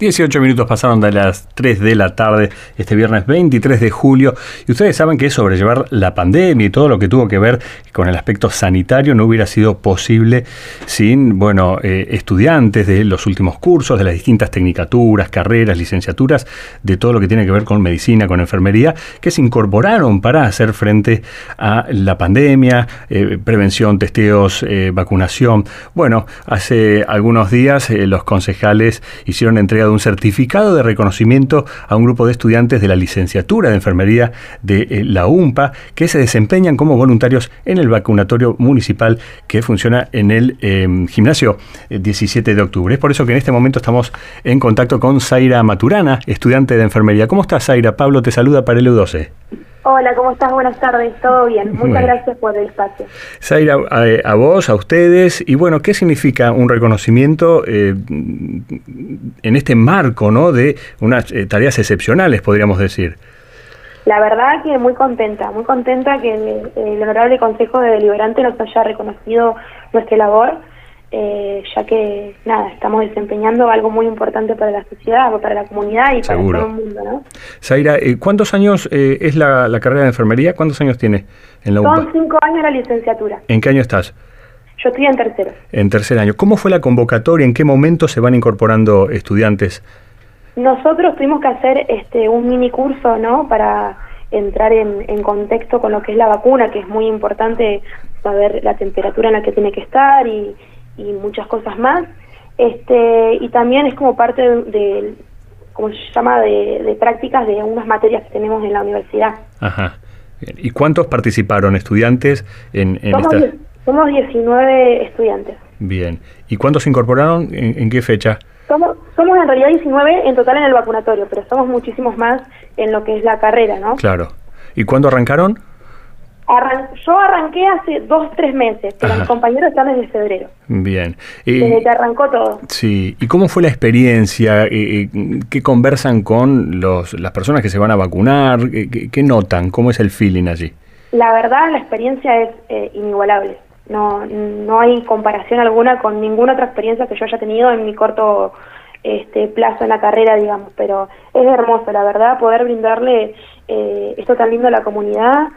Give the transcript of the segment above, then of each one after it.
18 minutos pasaron de las 3 de la tarde este viernes 23 de julio y ustedes saben que sobrellevar la pandemia y todo lo que tuvo que ver con el aspecto sanitario no hubiera sido posible sin, bueno, eh, estudiantes de los últimos cursos, de las distintas tecnicaturas, carreras, licenciaturas, de todo lo que tiene que ver con medicina, con enfermería, que se incorporaron para hacer frente a la pandemia, eh, prevención, testeos, eh, vacunación. Bueno, hace algunos días los concejales hicieron entrega un certificado de reconocimiento a un grupo de estudiantes de la licenciatura de enfermería de eh, la UMPA que se desempeñan como voluntarios en el vacunatorio municipal que funciona en el em, gimnasio 17 eh, de octubre. Es por eso que en este momento estamos en contacto con Zaira Maturana, estudiante de enfermería. ¿Cómo estás, Zaira? Pablo te saluda para el U12. Hola, ¿cómo estás? Buenas tardes, todo bien. Muchas gracias por el espacio. Zaira, a, vos, a ustedes, y bueno, ¿qué significa un reconocimiento eh, en este marco ¿no? de unas eh, tareas excepcionales, podríamos decir? La verdad que muy contenta, muy contenta que el, el Honorable Consejo de Deliberante nos haya reconocido nuestra labor eh, ya que nada, estamos desempeñando algo muy importante para la sociedad, para la comunidad y para todo el mundo. ¿no? Zaira, eh, ¿cuántos años eh, es la, carrera de enfermería? ¿Cuántos años tiene en la Son cinco años la licenciatura. ¿En qué año estás? Yo estoy en tercero. En tercer año. ¿Cómo fue la convocatoria? ¿En qué momento se van incorporando estudiantes? Nosotros tuvimos que hacer este un mini curso, ¿no? Para entrar en, en contexto con lo que es la vacuna, que es muy importante saber la temperatura en la que tiene que estar y, y muchas cosas más. Este, y también es como parte de, como se llama?, de, prácticas de unas materias que tenemos en la universidad. Ajá. ¿Y cuántos participaron estudiantes en, en somos, esta? Somos 19 estudiantes. Bien. ¿Y cuántos se incorporaron? ¿En, qué fecha? Somos, somos en realidad 19 en total en el vacunatorio, pero somos muchísimos más en lo que es la carrera, ¿no? Claro. ¿Y cuándo arrancaron? Yo arranqué hace dos, tres meses, pero mis compañeros están desde febrero. Bien. desde que arrancó todo. Sí. ¿Y cómo fue la experiencia? ¿Qué conversan con los, las personas que se van a vacunar? ¿Qué, notan? ¿Cómo es el feeling allí? La verdad, la experiencia es eh, inigualable. No, no hay comparación alguna con ninguna otra experiencia que yo haya tenido en mi corto este, plazo en la carrera, digamos. Pero es hermoso, la verdad, poder brindarle eh, esto tan lindo a la comunidad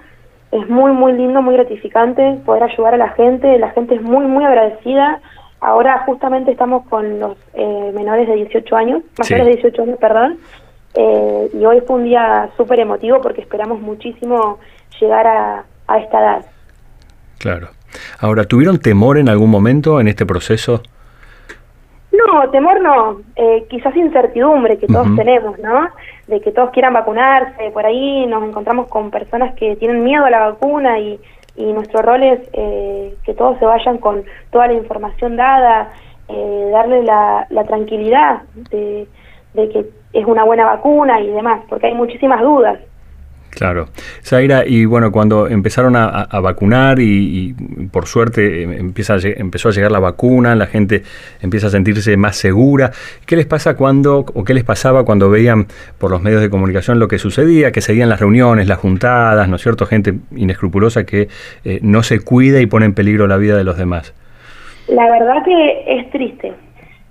es muy, muy lindo, muy gratificante poder ayudar a la gente, la gente es muy, muy agradecida. Ahora justamente estamos con los eh, menores de 18 años, mayores de 18 años, perdón, eh, y hoy fue un día súper emotivo porque esperamos muchísimo llegar a, a esta edad. Claro. Ahora, ¿tuvieron temor en algún momento en este proceso? No, temor no, eh, quizás incertidumbre que todos tenemos, ¿no? De que todos quieran vacunarse, por ahí nos encontramos con personas que tienen miedo a la vacuna y, y nuestro rol es eh, que todos se vayan con toda la información dada, eh, darle la, la tranquilidad de, de que es una buena vacuna y demás, porque hay muchísimas dudas. Claro. Zaira, y bueno, cuando empezaron a, vacunar y, por suerte em, empieza empezó a llegar la vacuna, la gente empieza a sentirse más segura, ¿qué les pasa cuando, o qué les pasaba cuando veían por los medios de comunicación lo que sucedía, que seguían las reuniones, las juntadas, ¿no es cierto? Gente inescrupulosa que eh, no se cuida y pone en peligro la vida de los demás. La verdad que es triste.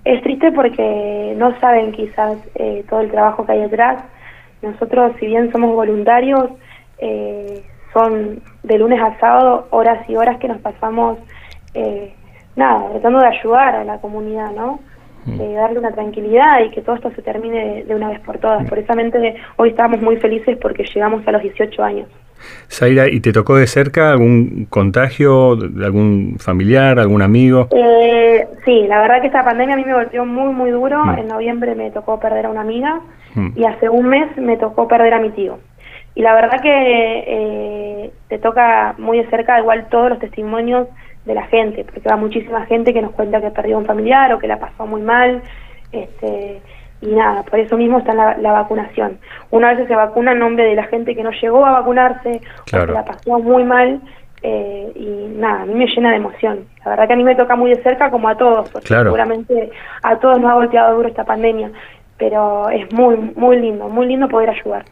Es triste porque no saben quizás eh, todo el trabajo que hay detrás nosotros, si bien somos voluntarios, eh, son de lunes a sábado horas y horas que nos pasamos, eh, nada, tratando de ayudar a la comunidad, ¿no? Mm. De darle una tranquilidad y que todo esto se termine de, una vez por todas. Mm. Por esa mente hoy estamos muy felices porque llegamos a los 18 años. Zaira, ¿y te tocó de cerca algún contagio de algún familiar, algún amigo? Eh, sí, la verdad que esta pandemia a mí me golpeó muy, muy duro. Mm. En noviembre me tocó perder a una amiga y hace un mes me tocó perder a mi tío. Y la verdad que eh, te toca muy de cerca igual todos los testimonios de la gente, porque va muchísima gente que nos cuenta que perdió un familiar o que la pasó muy mal. Este, y nada, por eso mismo está la, la vacunación. Una vez se vacuna en nombre de la gente que no llegó a vacunarse o que la pasó muy mal. Eh, y nada, a mí me llena de emoción. La verdad que a mí me toca muy de cerca como a todos, porque seguramente a todos nos ha golpeado duro esta pandemia pero es muy, muy lindo, muy lindo poder ayudar.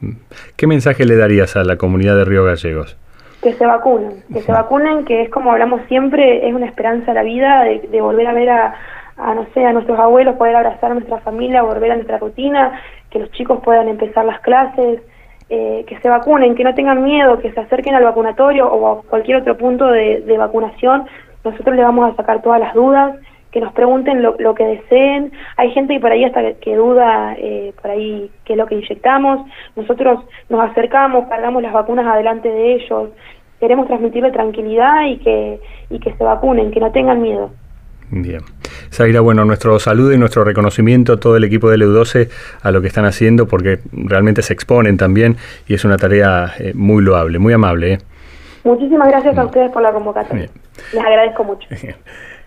¿Qué mensaje le darías a la comunidad de Río Gallegos? que se vacunen, que se vacunen, que es como hablamos siempre, es una esperanza la vida de, volver a ver a, no sé, a nuestros abuelos, poder abrazar a nuestra familia, volver a nuestra rutina, que los chicos puedan empezar las clases, eh, que se vacunen, que no tengan miedo, que se acerquen al vacunatorio o a cualquier otro punto de, vacunación. Nosotros le vamos a sacar todas las dudas, que nos pregunten lo, que deseen. Hay gente que por ahí hasta que, duda eh, por ahí qué es lo que inyectamos. Nosotros nos acercamos, cargamos las vacunas adelante de ellos. Queremos transmitirle tranquilidad y que, y que se vacunen, que no tengan miedo. Bien. Zaira, bueno, nuestro saludo y nuestro reconocimiento a todo el equipo de EU12 a lo que están haciendo porque realmente se exponen también y es una tarea eh, muy loable, muy amable. ¿eh? Muchísimas gracias a ustedes por la convocatoria. Les agradezco mucho.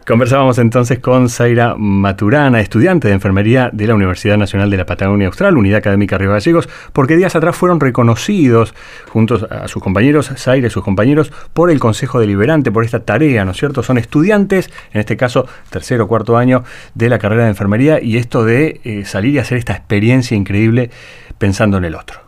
Conversábamos entonces con Zaira Maturana, estudiante de enfermería de la Universidad Nacional de la Patagonia Austral, Unidad Académica Río Gallegos, porque días atrás fueron reconocidos, juntos a sus compañeros, Zaira y sus compañeros, por el Consejo Deliberante, por esta tarea, ¿no es cierto? Son estudiantes, en este caso tercero o cuarto año de la carrera de enfermería, y esto de eh, salir y hacer esta experiencia increíble pensando en el otro.